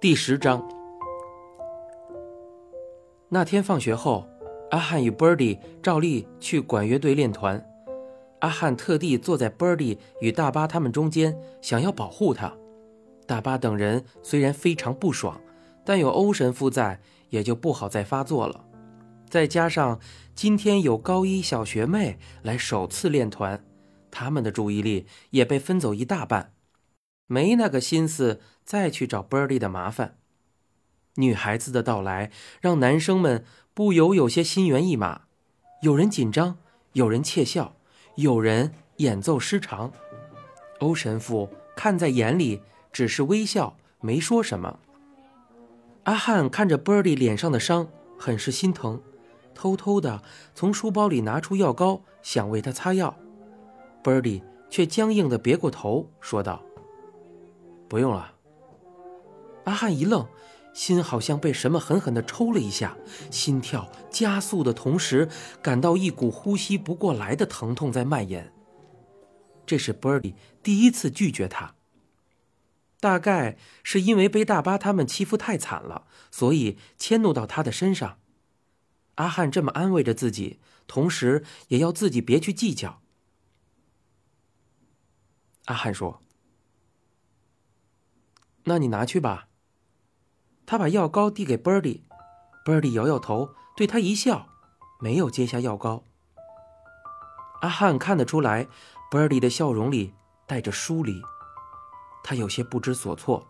第十章。那天放学后，阿汉与 Birdy 照例去管乐队练团。阿汉特地坐在 Birdy 与大巴他们中间，想要保护他。大巴等人虽然非常不爽，但有欧神父在，也就不好再发作了。再加上今天有高一小学妹来首次练团，他们的注意力也被分走一大半。没那个心思再去找 Birdy 的麻烦。女孩子的到来让男生们不由有些心猿意马，有人紧张，有人窃笑，有人演奏失常。欧神父看在眼里，只是微笑，没说什么。阿汉看着 Birdy 脸上的伤，很是心疼，偷偷的从书包里拿出药膏，想为他擦药。Birdy 却僵硬的别过头，说道。不用了。阿汉一愣，心好像被什么狠狠地抽了一下，心跳加速的同时，感到一股呼吸不过来的疼痛在蔓延。这是 Birdy 第一次拒绝他。大概是因为被大巴他们欺负太惨了，所以迁怒到他的身上。阿汉这么安慰着自己，同时也要自己别去计较。阿汉说。那你拿去吧。他把药膏递给 Birdy，Birdy 摇摇头，对他一笑，没有接下药膏。阿汉看得出来，Birdy 的笑容里带着疏离，他有些不知所措。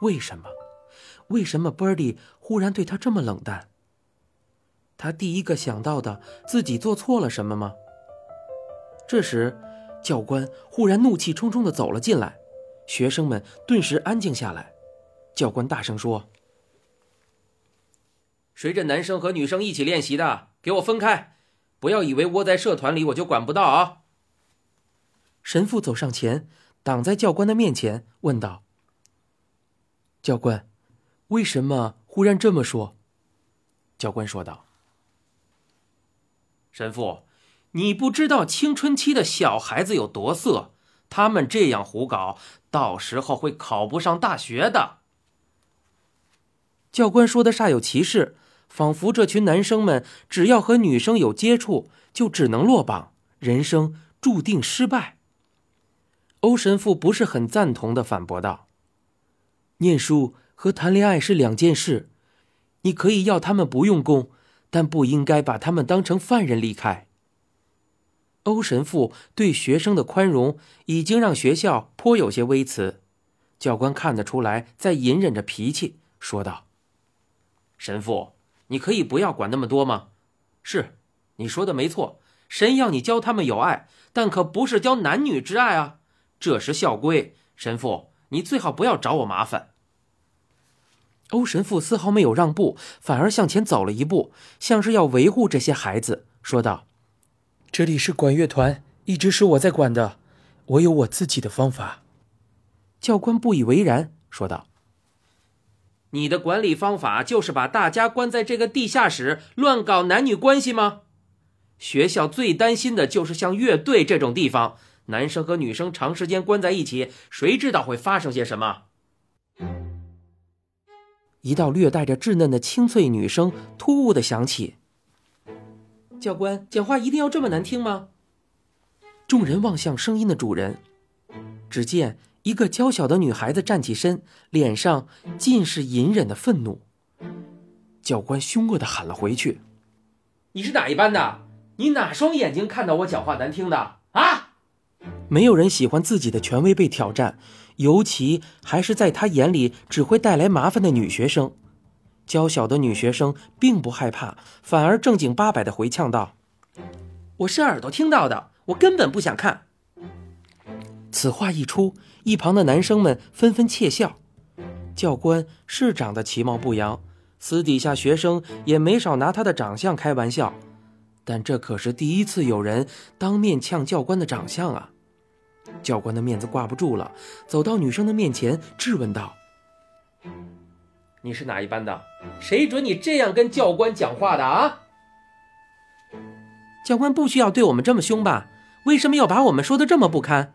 为什么？为什么 Birdy 忽然对他这么冷淡？他第一个想到的，自己做错了什么吗？这时，教官忽然怒气冲冲的走了进来。学生们顿时安静下来，教官大声说：“谁这男生和女生一起练习的，给我分开！不要以为窝在社团里我就管不到啊！”神父走上前，挡在教官的面前，问道：“教官，为什么忽然这么说？”教官说道：“神父，你不知道青春期的小孩子有多色。”他们这样胡搞，到时候会考不上大学的。教官说的煞有其事，仿佛这群男生们只要和女生有接触，就只能落榜，人生注定失败。欧神父不是很赞同的反驳道：“念书和谈恋爱是两件事，你可以要他们不用功，但不应该把他们当成犯人离开。”欧神父对学生的宽容已经让学校颇有些微词，教官看得出来在隐忍着脾气，说道：“神父，你可以不要管那么多吗？是，你说的没错，神要你教他们有爱，但可不是教男女之爱啊，这是校规。神父，你最好不要找我麻烦。”欧神父丝毫没有让步，反而向前走了一步，像是要维护这些孩子，说道。这里是管乐团，一直是我在管的，我有我自己的方法。教官不以为然，说道：“你的管理方法就是把大家关在这个地下室，乱搞男女关系吗？学校最担心的就是像乐队这种地方，男生和女生长时间关在一起，谁知道会发生些什么？”一道略带着稚嫩的清脆女声突兀的响起。教官讲话一定要这么难听吗？众人望向声音的主人，只见一个娇小的女孩子站起身，脸上尽是隐忍的愤怒。教官凶恶的喊了回去：“你是哪一班的？你哪双眼睛看到我讲话难听的啊？”没有人喜欢自己的权威被挑战，尤其还是在他眼里只会带来麻烦的女学生。娇小的女学生并不害怕，反而正经八百的回呛道：“我是耳朵听到的，我根本不想看。”此话一出，一旁的男生们纷纷窃笑。教官是长得其貌不扬，私底下学生也没少拿他的长相开玩笑，但这可是第一次有人当面呛教官的长相啊！教官的面子挂不住了，走到女生的面前质问道。你是哪一班的？谁准你这样跟教官讲话的啊？教官不需要对我们这么凶吧？为什么要把我们说的这么不堪？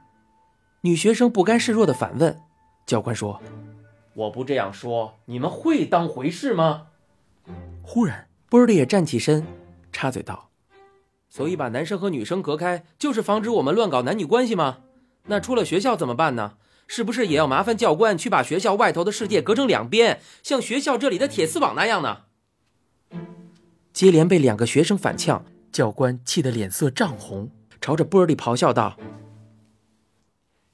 女学生不甘示弱的反问。教官说：“我不这样说，你们会当回事吗？忽然，波尔蒂也站起身，插嘴道：“所以把男生和女生隔开，就是防止我们乱搞男女关系吗？那出了学校怎么办呢？是不是也要麻烦教官去把学校外头的世界隔成两边，像学校这里的铁丝网那样呢？”接连被两个学生反呛，教官气得脸色涨红，朝着波尔蒂咆哮道：“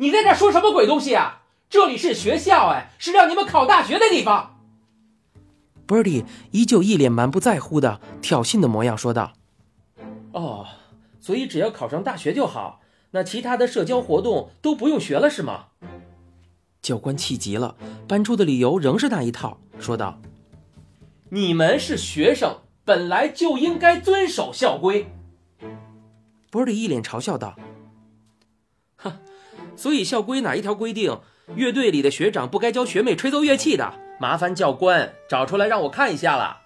你在这说什么鬼东西啊？”这里是学校，哎，是让你们考大学的地方。Birdy 依旧一脸满不在乎的挑衅的模样，说道：“哦，所以只要考上大学就好，那其他的社交活动都不用学了，是吗？”教官气急了，搬出的理由仍是那一套，说道：“你们是学生，本来就应该遵守校规。”Birdy 一脸嘲笑道：“哼，所以校规哪一条规定？”乐队里的学长不该教学妹吹奏乐器的，麻烦教官找出来让我看一下了。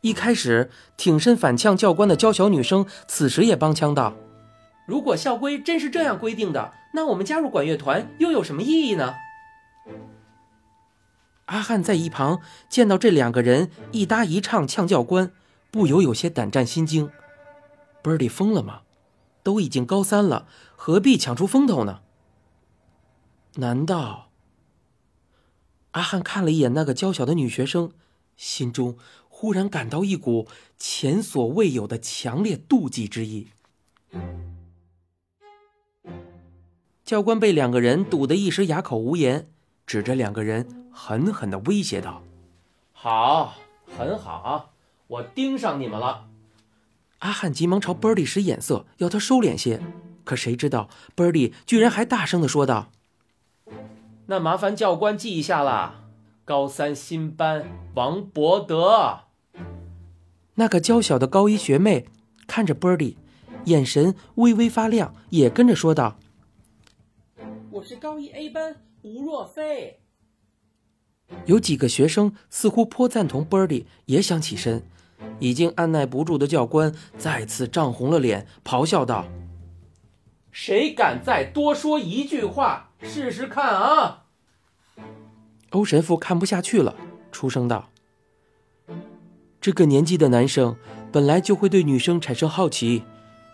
一开始挺身反呛教官的娇小女生，此时也帮腔道：“如果校规真是这样规定的，那我们加入管乐团又有什么意义呢？”阿汉在一旁见到这两个人一搭一唱呛教官，不由有些胆战心惊。Birdy 疯了吗？都已经高三了，何必抢出风头呢？难道？阿汉看了一眼那个娇小的女学生，心中忽然感到一股前所未有的强烈妒忌之意。教官被两个人堵得一时哑口无言，指着两个人狠狠的威胁道：“好，很好，我盯上你们了。”阿汉急忙朝 Birdy 使眼色，要他收敛些，可谁知道 Birdy 居然还大声的说道。那麻烦教官记一下啦，高三新班王博德。那个娇小的高一学妹看着 Birdy，眼神微微发亮，也跟着说道：“我是高一 A 班吴若飞。”有几个学生似乎颇赞同 Birdy，也想起身。已经按耐不住的教官再次涨红了脸，咆哮道：“谁敢再多说一句话？”试试看啊！欧神父看不下去了，出声道：“这个年纪的男生本来就会对女生产生好奇，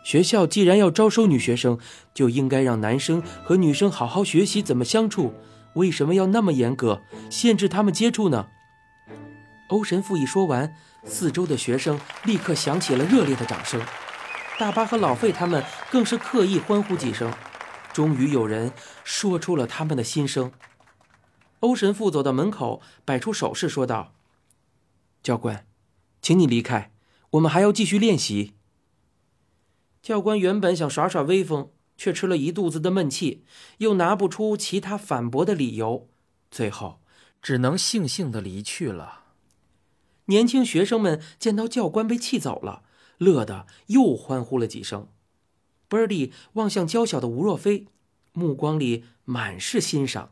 学校既然要招收女学生，就应该让男生和女生好好学习怎么相处。为什么要那么严格，限制他们接触呢？”欧神父一说完，四周的学生立刻响起了热烈的掌声，大巴和老费他们更是刻意欢呼几声。终于有人说出了他们的心声。欧神父走到门口，摆出手势说道：“教官，请你离开，我们还要继续练习。”教官原本想耍耍威风，却吃了一肚子的闷气，又拿不出其他反驳的理由，最后只能悻悻的离去了。年轻学生们见到教官被气走了，乐得又欢呼了几声。Birdy 望向娇小的吴若飞，目光里满是欣赏。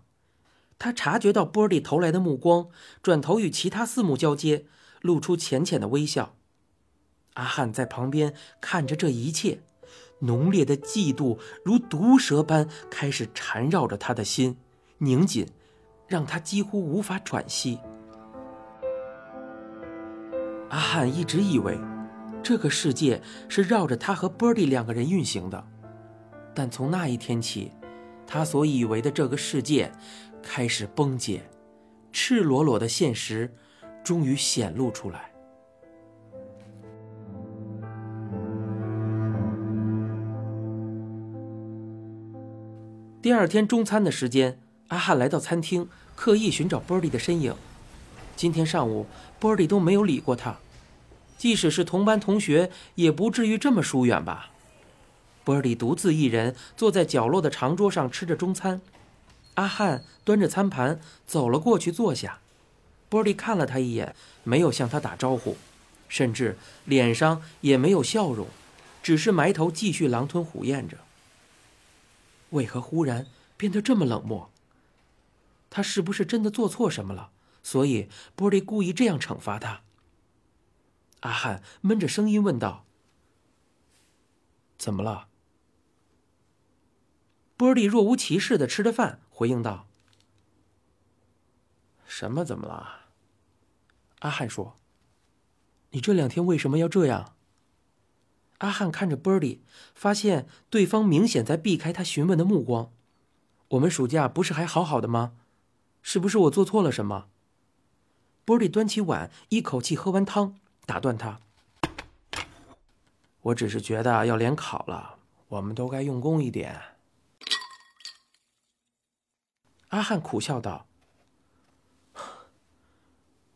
他察觉到 Birdy 投来的目光，转头与其他四目交接，露出浅浅的微笑。阿汉在旁边看着这一切，浓烈的嫉妒如毒蛇般开始缠绕着他的心，拧紧，让他几乎无法喘息。阿汉一直以为。这个世界是绕着他和 Birdy 两个人运行的，但从那一天起，他所以为的这个世界开始崩解，赤裸裸的现实终于显露出来。第二天中餐的时间，阿汉来到餐厅，刻意寻找 Birdy 的身影。今天上午，Birdy 都没有理过他。即使是同班同学，也不至于这么疏远吧？波尔蒂独自一人坐在角落的长桌上吃着中餐，阿汉端着餐盘走了过去坐下。波利看了他一眼，没有向他打招呼，甚至脸上也没有笑容，只是埋头继续狼吞虎咽着。为何忽然变得这么冷漠？他是不是真的做错什么了？所以波利故意这样惩罚他？阿汉闷着声音问道：“怎么了？”波利若无其事的吃着饭，回应道：“什么？怎么了？阿汉说：“你这两天为什么要这样？”阿汉看着波利发现对方明显在避开他询问的目光。我们暑假不是还好好的吗？是不是我做错了什么波利端起碗，一口气喝完汤，打断他：“我只是觉得要联考了，我们都该用功一点。”阿汉苦笑道：“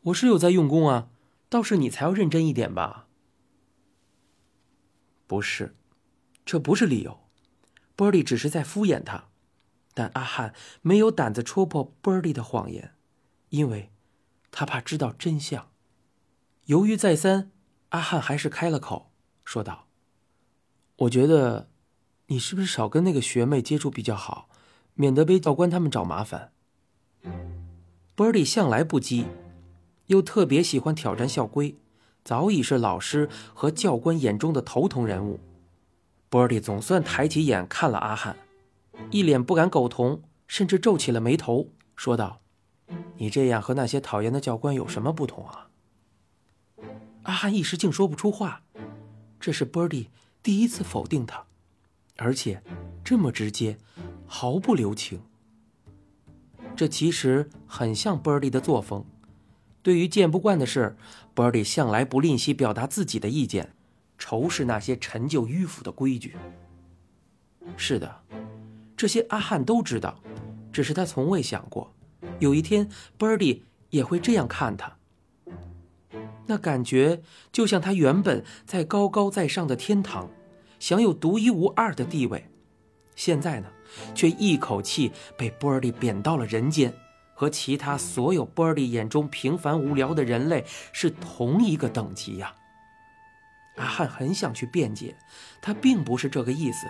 我是有在用功啊，倒是你才要认真一点吧。”不是，这不是理由。波利只是在敷衍他，但阿汉没有胆子戳破波利的谎言，因为他怕知道真相。犹豫再三，阿汉还是开了口，说道：“我觉得，你是不是少跟那个学妹接触比较好？”免得被教官他们找麻烦。Birdy 向来不羁，又特别喜欢挑战校规，早已是老师和教官眼中的头疼人物。Birdy 总算抬起眼看了阿汉，一脸不敢苟同，甚至皱起了眉头，说道：“你这样和那些讨厌的教官有什么不同啊？”阿汉一时竟说不出话。这是 Birdy 第一次否定他，而且这么直接。毫不留情。这其实很像 Birdy 的作风。对于见不惯的事，Birdy 向来不吝惜表达自己的意见，仇视那些陈旧迂腐的规矩。是的，这些阿汉都知道，只是他从未想过，有一天 Birdy 也会这样看他。那感觉就像他原本在高高在上的天堂，享有独一无二的地位，现在呢？却一口气被波尔蒂贬到了人间，和其他所有波尔蒂眼中平凡无聊的人类是同一个等级呀！阿汉很想去辩解，他并不是这个意思，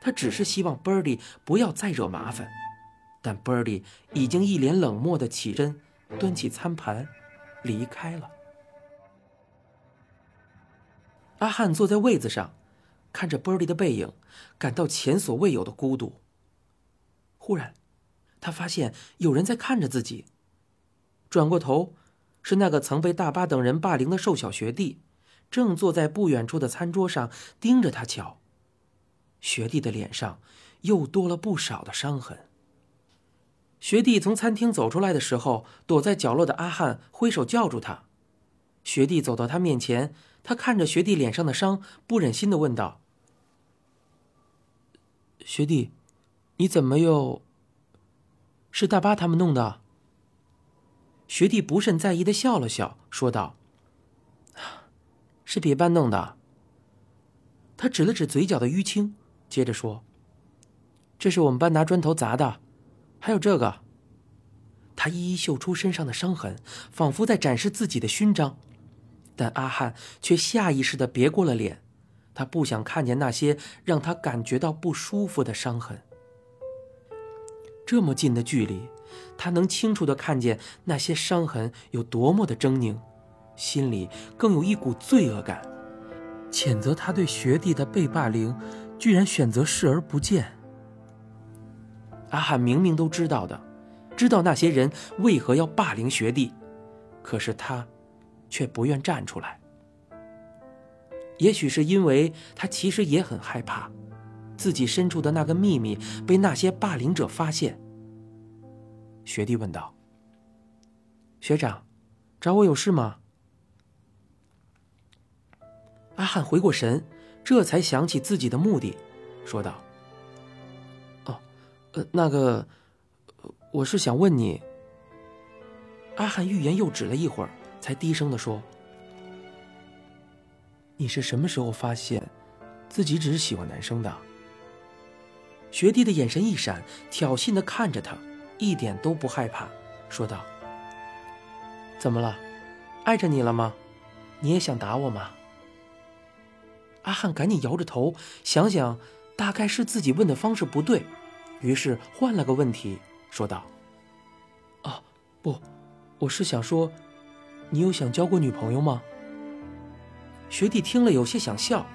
他只是希望波尔蒂不要再惹麻烦。但波尔蒂已经一脸冷漠的起身，端起餐盘，离开了。阿汉坐在位子上，看着玻璃的背影，感到前所未有的孤独。忽然，他发现有人在看着自己。转过头，是那个曾被大巴等人霸凌的瘦小学弟，正坐在不远处的餐桌上盯着他瞧。学弟的脸上又多了不少的伤痕。学弟从餐厅走出来的时候，躲在角落的阿汉挥手叫住他。学弟走到他面前，他看着学弟脸上的伤，不忍心的问道：“学弟。”你怎么又？是大巴他们弄的。学弟不甚在意的笑了笑，说道：“是别班弄的。”他指了指嘴角的淤青，接着说：“这是我们班拿砖头砸的，还有这个。”他一一秀出身上的伤痕，仿佛在展示自己的勋章，但阿汉却下意识的别过了脸，他不想看见那些让他感觉到不舒服的伤痕。这么近的距离，他能清楚的看见那些伤痕有多么的狰狞，心里更有一股罪恶感，谴责他对学弟的被霸凌，居然选择视而不见。阿汉明明都知道的，知道那些人为何要霸凌学弟，可是他，却不愿站出来。也许是因为他其实也很害怕。自己深处的那个秘密被那些霸凌者发现。学弟问道：“学长，找我有事吗？”阿汉回过神，这才想起自己的目的，说道：“哦，呃，那个，我是想问你。”阿汉欲言又止了一会儿，才低声的说：“你是什么时候发现，自己只是喜欢男生的？”学弟的眼神一闪，挑衅的看着他，一点都不害怕，说道：“怎么了？碍着你了吗？你也想打我吗？”阿汉赶紧摇着头，想想，大概是自己问的方式不对，于是换了个问题，说道：“哦，不，我是想说，你有想交过女朋友吗？”学弟听了有些想笑。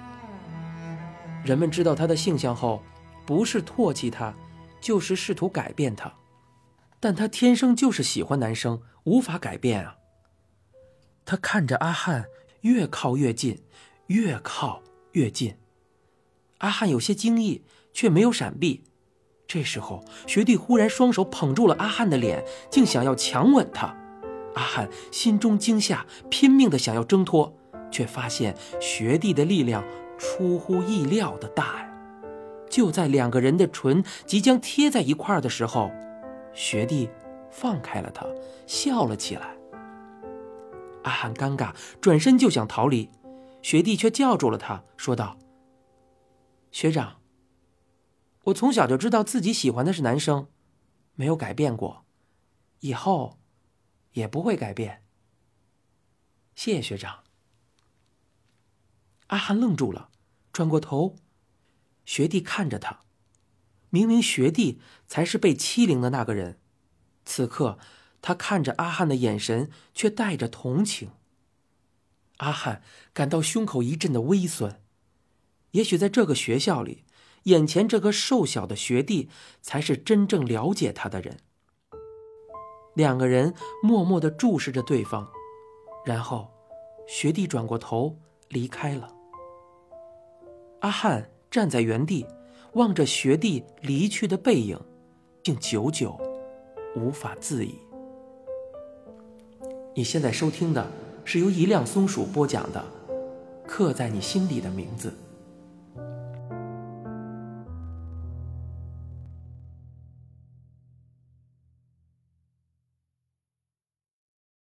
人们知道他的性向后。不是唾弃他，就是试图改变他，但他天生就是喜欢男生，无法改变啊。他看着阿汉越靠越近，越靠越近。阿汉有些惊异，却没有闪避。这时候，学弟忽然双手捧住了阿汉的脸，竟想要强吻他。阿汉心中惊吓，拼命的想要挣脱，却发现学弟的力量出乎意料的大呀！就在两个人的唇即将贴在一块儿的时候，学弟放开了他，笑了起来。阿汉尴尬，转身就想逃离，学弟却叫住了他，说道：“学长，我从小就知道自己喜欢的是男生，没有改变过，以后。”也不会改变。谢谢学长。阿汉愣住了，转过头，学弟看着他。明明学弟才是被欺凌的那个人，此刻他看着阿汉的眼神却带着同情。阿汉感到胸口一阵的微酸。也许在这个学校里，眼前这个瘦小的学弟才是真正了解他的人。两个人默默的注视着对方，然后，学弟转过头离开了。阿汉站在原地，望着学弟离去的背影，竟久久无法自已。你现在收听的是由一辆松鼠播讲的《刻在你心底的名字》。